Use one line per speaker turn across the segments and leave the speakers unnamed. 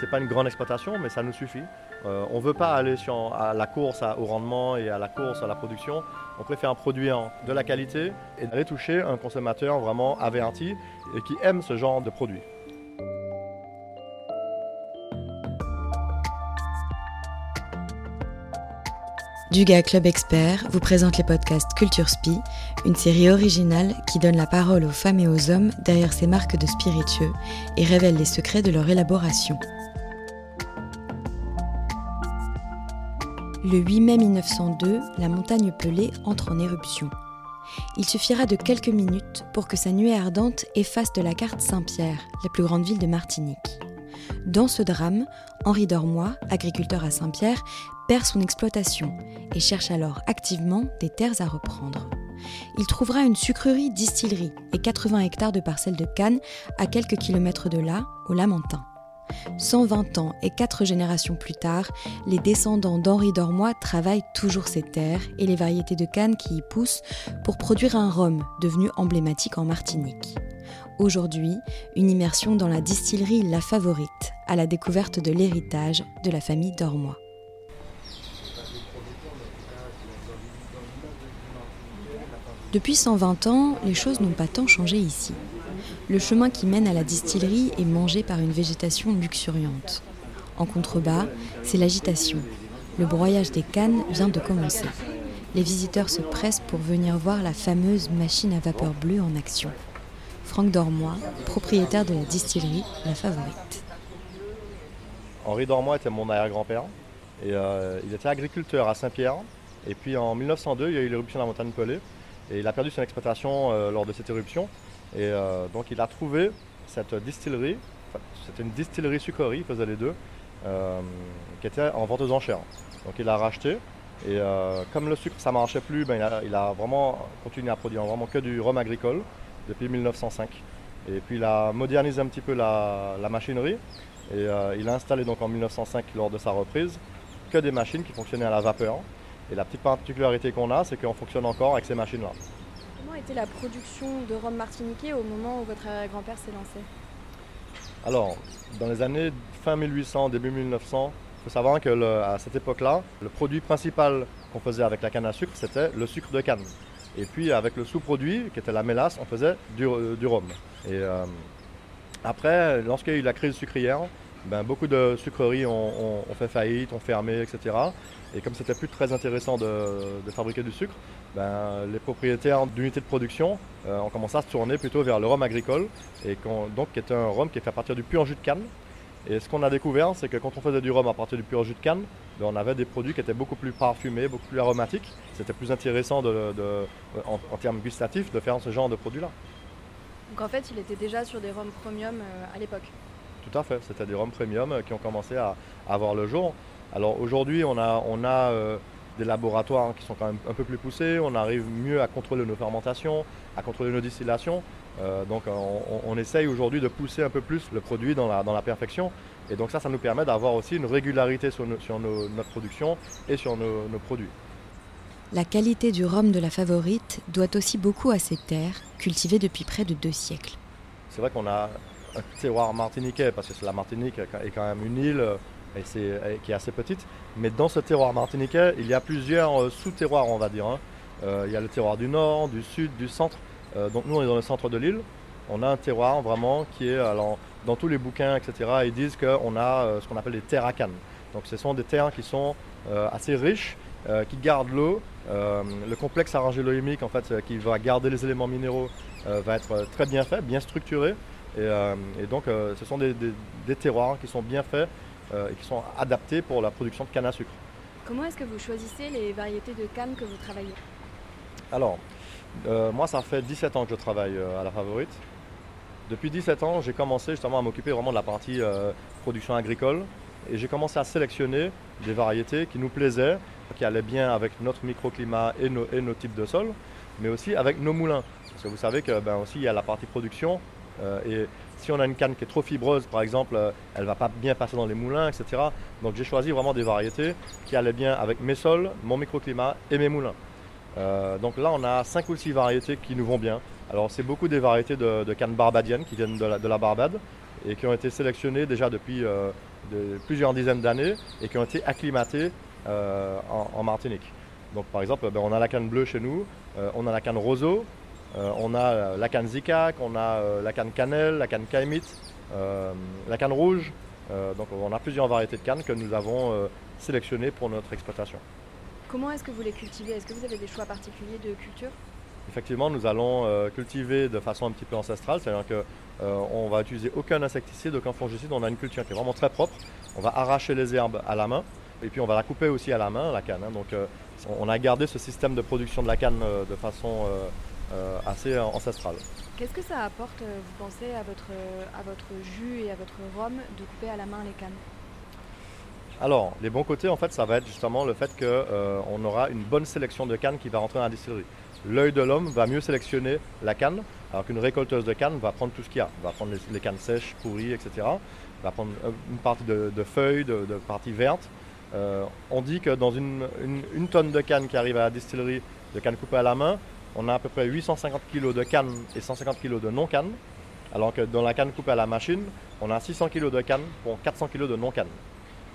C'est pas une grande exploitation, mais ça nous suffit. Euh, on ne veut pas aller à la course au rendement et à la course à la production. On préfère produire de la qualité et aller toucher un consommateur vraiment averti et qui aime ce genre de produit.
Duga Club Expert vous présente les podcasts Culture Spi, une série originale qui donne la parole aux femmes et aux hommes derrière ces marques de spiritueux et révèle les secrets de leur élaboration. Le 8 mai 1902, la montagne Pelée entre en éruption. Il suffira de quelques minutes pour que sa nuée ardente efface de la carte Saint-Pierre, la plus grande ville de Martinique. Dans ce drame, Henri Dormois, agriculteur à Saint-Pierre, perd son exploitation et cherche alors activement des terres à reprendre. Il trouvera une sucrerie distillerie et 80 hectares de parcelles de canne à quelques kilomètres de là, au Lamentin. 120 ans et 4 générations plus tard, les descendants d'Henri Dormois travaillent toujours ces terres et les variétés de canne qui y poussent pour produire un rhum devenu emblématique en Martinique. Aujourd'hui, une immersion dans la distillerie La Favorite, à la découverte de l'héritage de la famille Dormois. Depuis 120 ans, les choses n'ont pas tant changé ici. Le chemin qui mène à la distillerie est mangé par une végétation luxuriante. En contrebas, c'est l'agitation. Le broyage des cannes vient de commencer. Les visiteurs se pressent pour venir voir la fameuse machine à vapeur bleue en action. Franck Dormois, propriétaire de la distillerie La Favorite.
Henri Dormois était mon arrière-grand-père euh, il était agriculteur à Saint-Pierre. Et puis en 1902, il y a eu l'éruption de la montagne Pelée et il a perdu son exploitation euh, lors de cette éruption. Et euh, donc il a trouvé cette distillerie, c'était une distillerie sucrerie, il faisait les deux, qui était en vente aux enchères. Donc il a racheté et comme le sucre ça ne marchait plus, ben, il, a, vraiment continué à produire vraiment que du rhum agricole depuis 1905. Et puis il a modernisé un petit peu la, machinerie et euh, il a installé donc en 1905 lors de sa reprise que des machines qui fonctionnaient à la vapeur. Et la petite particularité qu'on a, c'est qu'on fonctionne encore avec ces machines-là.
Était la production de rhum martiniquais au moment où votre grand-père s'est lancé
Alors, dans les années fin 1800, début 1900, il faut savoir qu'à cette époque-là, le produit principal qu'on faisait avec la canne à sucre, c'était le sucre de canne. Et puis avec le sous-produit, qui était la mélasse, on faisait du, euh, rhum. Et euh, après, lorsqu'il y a eu la crise sucrière, ben, beaucoup de sucreries ont, fait faillite, ont fermé, etc. Et comme c'était plus très intéressant de, fabriquer du sucre, ben, les propriétaires d'unités de production euh, ont commencé à se tourner plutôt vers le rhum agricole, et donc qui est un rhum qui est fait à partir du pur jus de canne. Et ce qu'on a découvert, c'est que quand on faisait du rhum à partir du pur jus de canne, ben, on avait des produits qui étaient beaucoup plus parfumés, beaucoup plus aromatiques. C'était plus intéressant en, termes gustatifs de faire ce genre de produit-là.
Donc en fait, il était déjà sur des rhums premium euh, à l'époque
Tout à fait, c'était des rhums premium euh, qui ont commencé à, avoir le jour. Alors aujourd'hui, on a, on a euh, des laboratoires qui sont quand même un peu plus poussés, on arrive mieux à contrôler nos fermentations, à contrôler nos distillations. Euh, donc on, essaye aujourd'hui de pousser un peu plus le produit dans la, perfection. Et donc ça, ça nous permet d'avoir aussi une régularité sur, notre production et sur nos, produits.
La qualité du rhum de la favorite doit aussi beaucoup à ces terres, cultivées depuis près de deux siècles.
C'est vrai qu'on a un terroir martiniquais, parce que la Martinique est quand même une île euh, qui est assez petite. Mais dans ce terroir martiniquais, il y a plusieurs euh, sous-terroirs, on va dire. Hein. il y a le terroir du nord, du sud, du centre. Euh, donc nous on est dans le centre de l'île. On a un terroir vraiment qui est, alors, dans tous les bouquins, etc., ils disent qu'on a euh, ce qu'on appelle des terres à canne. Donc ce sont des terres qui sont euh, assez riches, qui gardent l'eau. le complexe arrangélo-chimique, en fait, qui va garder les éléments minéraux, va être très bien fait, bien structuré. Et, donc ce sont des, des, terroirs qui sont bien faits et qui sont adaptés pour la production de canne à sucre.
Comment est-ce que vous choisissez les variétés de canne que vous travaillez?
Alors, euh, moi, ça fait 17 ans que je travaille euh, à la Favorite. Depuis 17 ans, j'ai commencé justement à m'occuper vraiment de la partie euh, production agricole et j'ai commencé à sélectionner des variétés qui nous plaisaient, qui allaient bien avec notre microclimat et nos, et nos types de sol, mais aussi avec nos moulins. Parce que vous savez que ben, aussi il y a la partie production et si on a une canne qui est trop fibreuse, par exemple, elle ne va pas bien passer dans les moulins, etc. Donc j'ai choisi vraiment des variétés qui allaient bien avec mes sols, mon microclimat et mes moulins. Euh, donc là, on a 5 ou 6 variétés qui nous vont bien. Alors, c'est beaucoup des variétés de, cannes barbadiennes qui viennent de la, Barbade et qui ont été sélectionnées déjà depuis de plusieurs dizaines d'années et qui ont été acclimatées en, Martinique. Donc par exemple, ben, on a la canne bleue chez nous, on a la canne roseau, on a la canne zicac, on a la canne cannelle, la canne caïmite, la canne rouge. donc on a plusieurs variétés de cannes que nous avons sélectionnées pour notre exploitation.
Comment est-ce que vous les cultivez? Est-ce que vous avez des choix particuliers de culture?
Effectivement, nous allons euh, cultiver de façon un petit peu ancestrale, c'est-à-dire qu'on euh, va utiliser aucun insecticide, aucun fongicide, on a une culture qui est vraiment très propre. On va arracher les herbes à la main et puis on va la couper aussi à la main, la canne. Hein. Donc euh, on a gardé ce système de production de la canne de façon assez ancestrale.
Qu'est-ce que ça apporte, vous pensez, à votre, à votre jus et à votre rhum de couper à la main les cannes?
Alors, les bons côtés, en fait, ça va être justement le fait qu'on aura une bonne sélection de cannes qui va rentrer dans la distillerie l'œil de l'homme va mieux sélectionner la canne, alors qu'une récolteuse de canne va prendre tout ce qu'il y a. va prendre les, cannes sèches, pourries, etc. va prendre une partie de, feuilles, de, parties vertes. Euh, on dit que dans une, tonne de canne qui arrive à la distillerie, de canne coupée à la main, on a à peu près 850 kg de canne et 150 kg de non-canne, alors que dans la canne coupée à la machine, on a 600 kg de canne pour 400 kg de non-canne.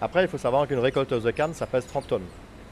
Après, il faut savoir qu'une récolteuse de canne, ça pèse 30 tonnes.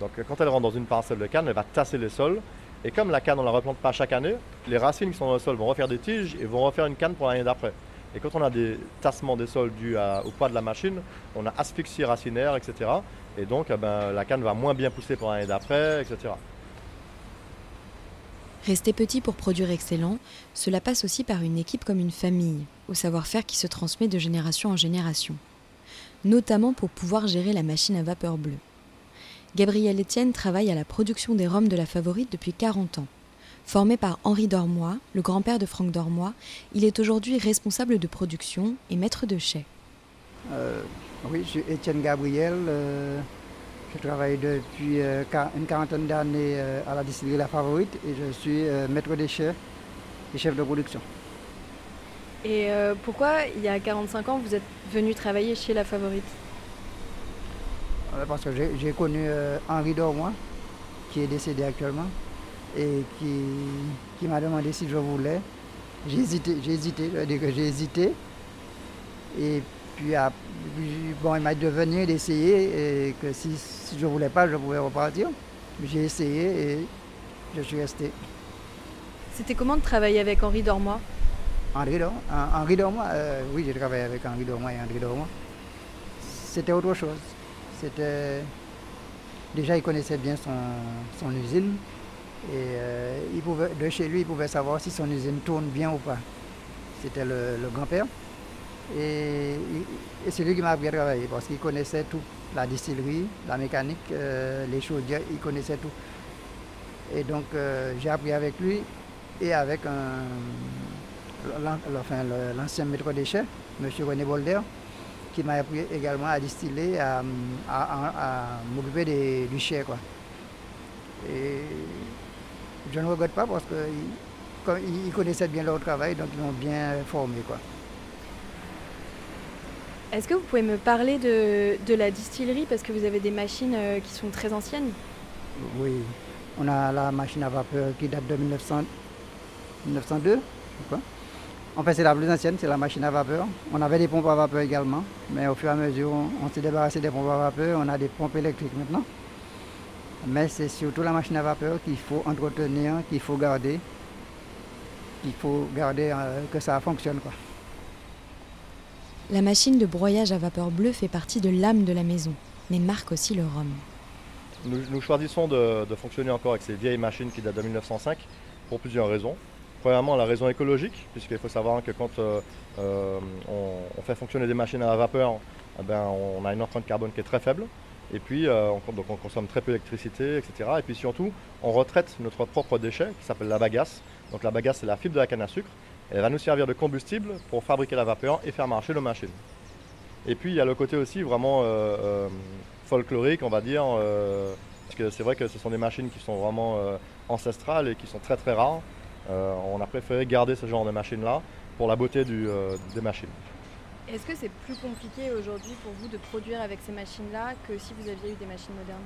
Donc quand elle rentre dans une parcelle de canne, elle va tasser les sols et comme la canne, on ne la replante pas chaque année, les racines qui sont dans le sol vont refaire des tiges et vont refaire une canne pour l'année d'après. Et quand on a des tassements des sols dus au poids de la machine, on a asphyxie racinaire, etc. Et donc, eh ben, la canne va moins bien pousser pour l'année d'après, etc.
Rester petit pour produire excellent, cela passe aussi par une équipe comme une famille, au savoir-faire qui se transmet de génération en génération, notamment pour pouvoir gérer la machine à vapeur bleue. Gabriel Etienne travaille à la production des rhums de la Favorite depuis 40 ans. Formé par Henri Dormois, le grand-père de Franck Dormois, il est aujourd'hui responsable de production et maître de chai.
Euh, oui, je suis Étienne Gabriel. Euh, je travaille depuis euh, une quarantaine d'années à la distillerie La Favorite et je suis maître de chais et chef de production.
Et pourquoi, il y a 45 ans, vous êtes venu travailler chez La Favorite?
Parce que j'ai connu euh, Henri Dormois, qui est décédé actuellement, et qui, m'a demandé si je voulais. J'ai hésité, j'ai hésité, je dire que j'ai hésité. Et puis, bon, il m'a dit de venir, d'essayer, et que si, je ne voulais pas, je pouvais repartir. J'ai essayé et je suis resté.
C'était comment de travailler avec Henri Dormois?
Henri, Henri Dormois, euh, oui, j'ai travaillé avec Henri Dormois et Henri Dormois. C'était autre chose. C'était déjà il connaissait bien son, usine et euh, il pouvait, de chez lui il pouvait savoir si son usine tourne bien ou pas. C'était le, grand-père et, c'est lui qui m'a appris à travailler parce qu'il connaissait tout, la distillerie, la mécanique, euh, les chaudières, il connaissait tout. Et donc euh, j'ai appris avec lui et avec l'ancien maître des chefs, M. René Bolder, qui m'a appris également à distiller, à, m'occuper du. Quoi. Et je ne regrette pas parce qu'ils connaissaient bien leur travail, donc ils m'ont bien formé. Quoi.
Est-ce que vous pouvez me parler de, la distillerie parce que vous avez des machines euh, qui sont très anciennes?
Oui, on a la machine à vapeur qui date de 1900, 1902, je crois. En fait, c'est la plus ancienne, c'est la machine à vapeur. On avait des pompes à vapeur également, mais au fur et à mesure, on, s'est débarrassé des pompes à vapeur. On a des pompes électriques maintenant. Mais c'est surtout la machine à vapeur qu'il faut entretenir, qu'il faut garder, qu'il faut garder euh, que ça fonctionne. Quoi.
La machine de broyage à vapeur bleue fait partie de l'âme de la maison, mais marque aussi le rhum.
Nous, choisissons de, fonctionner encore avec ces vieilles machines qui datent de 1905 pour plusieurs raisons. Premièrement, la raison écologique, puisqu'il faut savoir que quand euh, euh, on, fait fonctionner des machines à vapeur, eh ben, on a une empreinte carbone qui est très faible. Et puis, euh, on, on consomme très peu d'électricité, etc. Et puis surtout, on retraite notre propre déchet qui s'appelle la bagasse. Donc la bagasse, c'est la fibre de la canne à sucre. Elle va nous servir de combustible pour fabriquer la vapeur et faire marcher nos machines. Et puis, il y a le côté aussi vraiment folklorique, on va dire, parce que c'est vrai que ce sont des machines qui sont vraiment ancestrales et qui sont très très rares. Euh, on a préféré garder ce genre de machines-là pour la beauté euh, des machines.
Est-ce que c'est plus compliqué aujourd'hui pour vous de produire avec ces machines-là que si vous aviez eu des machines modernes?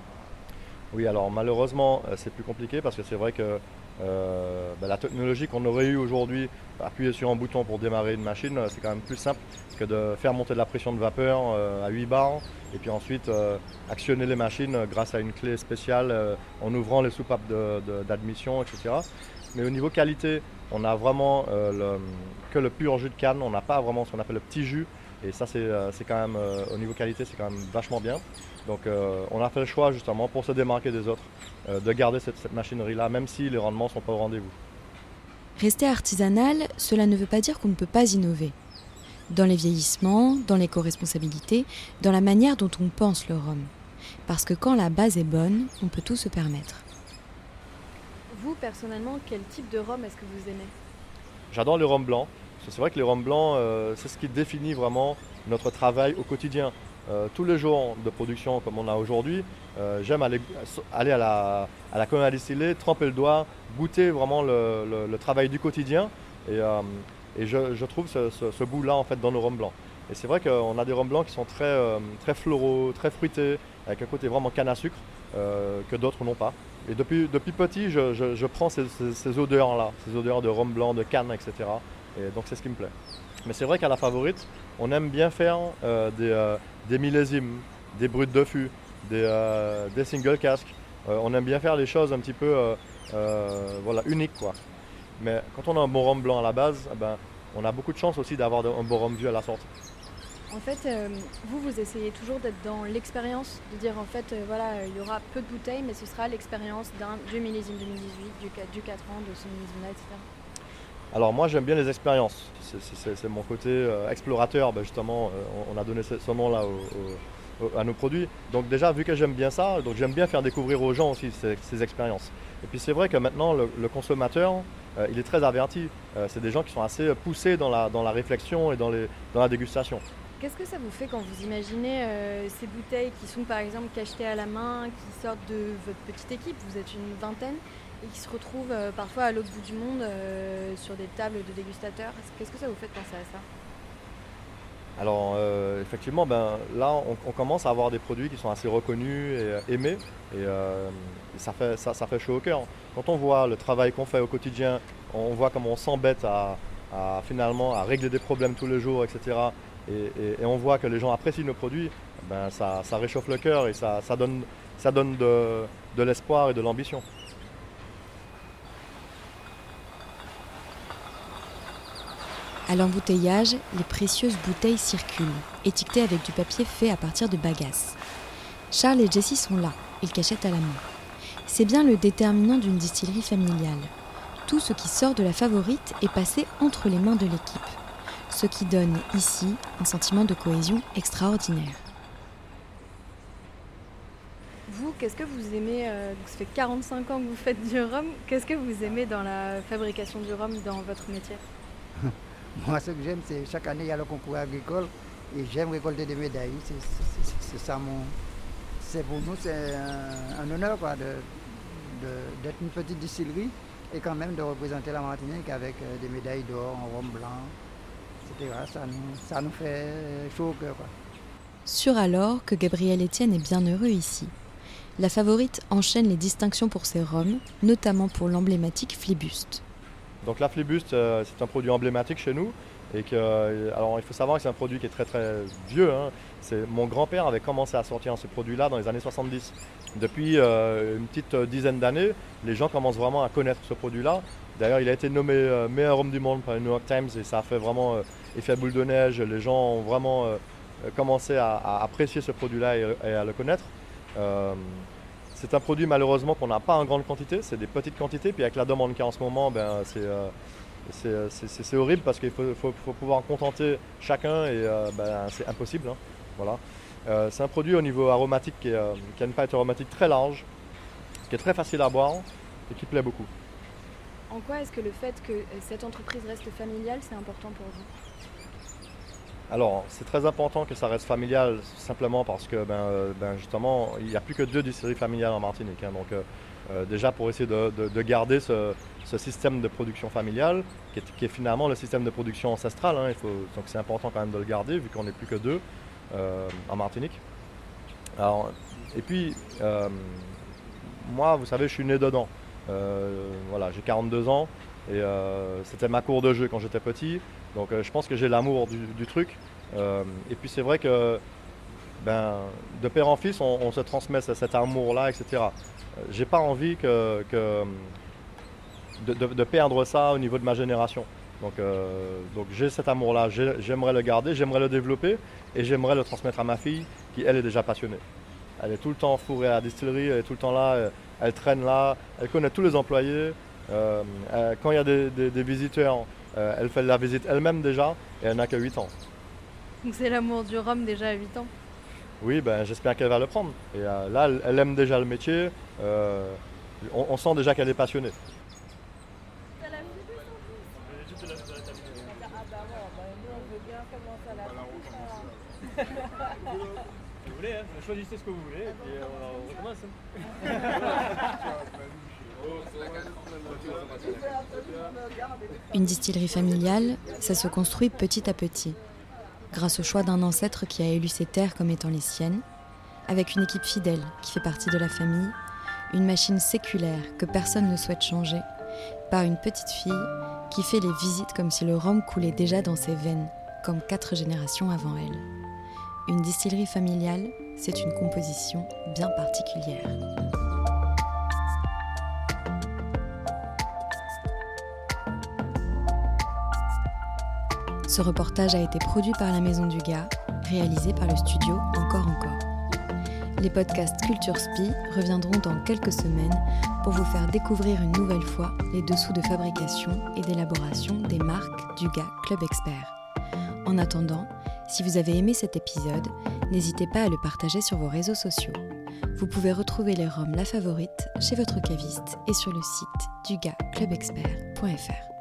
Oui, alors malheureusement, euh, c'est plus compliqué parce que c'est vrai que ben, la technologie qu'on aurait eue aujourd'hui, appuyer sur un bouton pour démarrer une machine, c'est quand même plus simple que de faire monter de la pression de vapeur à 8 bars et puis ensuite actionner les machines grâce à une clé spéciale en ouvrant les soupapes d'admission, etc. Mais au niveau qualité, on a vraiment que le pur jus de canne, on n'a pas vraiment ce qu'on appelle le petit jus. Et ça, c'est quand même, au niveau qualité, c'est quand même vachement bien. Donc euh, on a fait le choix justement pour se démarquer des autres euh, de garder cette, machinerie-là, même si les rendements ne sont pas au rendez-vous.
Rester artisanal, cela ne veut pas dire qu'on ne peut pas innover. Dans les vieillissements, dans l'éco-responsabilité, dans la manière dont on pense le rhum. Parce que quand la base est bonne, on peut tout se permettre.
Vous, personnellement, quel type de rhum est-ce que vous aimez?
J'adore les rhums blancs. C'est vrai que les rhums blancs, euh, c'est ce qui définit vraiment notre travail au quotidien. Euh, tous les jours de production comme on a aujourd'hui, euh, j'aime aller, à la, à la distillée, tremper le doigt, goûter vraiment le, travail du quotidien. Et, je, trouve ce, goût-là en fait dans nos rhums blancs. Et c'est vrai qu'on a des rhums blancs qui sont très, très floraux, très fruités, avec un côté vraiment canne à sucre que d'autres n'ont pas. Et depuis, petit, je, je, prends ces, ces odeurs-là, ces odeurs de rhum blanc, de canne, etc. Et donc c'est ce qui me plaît. Mais c'est vrai qu'à la favorite, on aime bien faire des, des millésimes, des brutes de fût, des, euh, des single casques. Euh, on aime bien faire les choses un petit peu euh, voilà, uniques. Quoi. Mais quand on a un bon rhum blanc à la base, eh ben, on a beaucoup de chance aussi d'avoir un bon rhum vieux à la sortie.
En fait, vous, vous essayez toujours d'être dans l'expérience, de dire en fait, voilà, il y aura peu de bouteilles, mais ce sera l'expérience d'un du millésime 2018, du, du 4 ans, de ce millésime-là, etc.
Alors moi j'aime bien les expériences, c'est mon côté euh, explorateur, ben, justement euh, on a donné ce, nom-là à nos produits. Donc déjà vu que j'aime bien ça, donc j'aime bien faire découvrir aux gens aussi ces, expériences. Et puis c'est vrai que maintenant le, consommateur, euh, il est très averti. c'est des gens qui sont assez poussés dans la, réflexion et dans la dégustation.
Qu'est-ce que ça vous fait quand vous imaginez ces bouteilles qui sont par exemple cachetées à la main, qui sortent de votre petite équipe, vous êtes une vingtaine, et qui se retrouvent euh, parfois à l'autre bout du monde euh, sur des tables de dégustateurs. Qu'est-ce que ça vous fait penser à ça?
Alors euh, effectivement, ben, là on, commence à avoir des produits qui sont assez reconnus et aimés et, ça, fait, ça, fait chaud au cœur. Quand on voit le travail qu'on fait au quotidien, on voit comment on s'embête à, finalement à régler des problèmes tous les jours, etc. Et, on voit que les gens apprécient nos produits, ben, ça, réchauffe le cœur et ça, donne, ça donne de l'espoir et de l'ambition.
À l'embouteillage, les précieuses bouteilles circulent, étiquetées avec du papier fait à partir de bagasse. Charles et Jessie sont là, ils cachètent à la main. C'est bien le déterminant d'une distillerie familiale. Tout ce qui sort de la favorite est passé entre les mains de l'équipe, ce qui donne ici un sentiment de cohésion extraordinaire.
Vous, qu'est-ce que vous aimez euh, Ça fait 45 ans que vous faites du rhum. Qu'est-ce que vous aimez dans la fabrication du rhum dans votre métier?
Moi, ce que j'aime, c'est chaque année, il y a le concours agricole et j'aime récolter des médailles. C'est ça mon. C'est pour nous, c'est un, honneur d'être une petite distillerie et quand même de représenter la Martinique avec euh, des médailles d'or en rhum blanc, etc. Ça nous, ça nous fait chaud au cœur.
Sûr alors que Gabriel Etienne est bien heureux ici. La favorite enchaîne les distinctions pour ses rhums, notamment pour l'emblématique Flibuste.
Donc la Flibuste, euh, c'est un produit emblématique chez nous. Et que, euh, alors il faut savoir que c'est un produit qui est très très vieux. Hein. mon grand-père avait commencé à sortir ce produit-là dans les années 70. Depuis euh, une petite dizaine d'années, les gens commencent vraiment à connaître ce produit-là. D'ailleurs, il a été nommé meilleur homme du monde par le New York Times et ça a fait vraiment effet boule de neige. Les gens ont vraiment commencé à, apprécier ce produit-là et, à le connaître. C'est un produit malheureusement qu'on n'a pas en grande quantité, c'est des petites quantités, puis avec la demande qu'il y a en ce moment, ben, c'est euh, euh, horrible parce qu'il faut, pouvoir contenter chacun et euh, ben, c'est impossible. Hein. Voilà. c'est un produit au niveau aromatique qui, a une palette aromatique très large, qui est très facile à boire et qui plaît beaucoup.
En quoi est-ce que le fait que cette entreprise reste familiale, c'est important pour vous?
Alors, c'est très important que ça reste familial, simplement parce que, ben, euh, ben justement, il n'y a plus que deux distilleries familiales en Martinique. Hein. donc, euh, euh, déjà pour essayer de, garder ce, système de production familiale, qui est, finalement le système de production ancestral. Hein. donc, c'est important quand même de le garder, vu qu'on n'est plus que deux en Martinique. et puis, moi, vous savez, je suis né dedans. voilà, j'ai 42 ans et c'était ma cour de jeu quand j'étais petit. Donc je pense que j'ai l'amour du, truc. et puis c'est vrai que ben, de père en fils, on, se transmet cet amour-là, etc. J'ai pas envie que, de, perdre ça au niveau de ma génération. Donc, euh, donc j'ai cet amour-là, j'aimerais le garder, j'aimerais le développer et j'aimerais le transmettre à ma fille qui, elle, est déjà passionnée. Elle est tout le temps fourrée à la distillerie, elle est tout le temps là, elle, traîne là, elle connaît tous les employés. Euh, quand il y a des, visiteurs, euh, elle fait la visite elle-même déjà et elle n'a que 8 ans.
Donc c'est l'amour du rhum déjà à 8 ans
Oui, ben, j'espère qu'elle va le prendre. Et là, elle, aime déjà le métier, on sent déjà qu'elle est passionnée.
vous voulez, hein, choisissez ce que vous voulez et puis euh, on, recommence.
Une distillerie familiale, ça se construit petit à petit, grâce au choix d'un ancêtre qui a élu ses terres comme étant les siennes, avec une équipe fidèle qui fait partie de la famille, une machine séculaire que personne ne souhaite changer, par une petite fille qui fait les visites comme si le rhum coulait déjà dans ses veines, comme quatre générations avant elle. Une distillerie familiale, c'est une composition bien particulière. Ce reportage a été produit par la Maison du Gars, réalisé par le studio Encore Encore. Les podcasts Culture Spi reviendront dans quelques semaines pour vous faire découvrir une nouvelle fois les dessous de fabrication et d'élaboration des marques du Gars Club Expert. En attendant, si vous avez aimé cet épisode, n'hésitez pas à le partager sur vos réseaux sociaux. Vous pouvez retrouver les roms La Favorite chez votre caviste et sur le site dugaclubexpert.fr.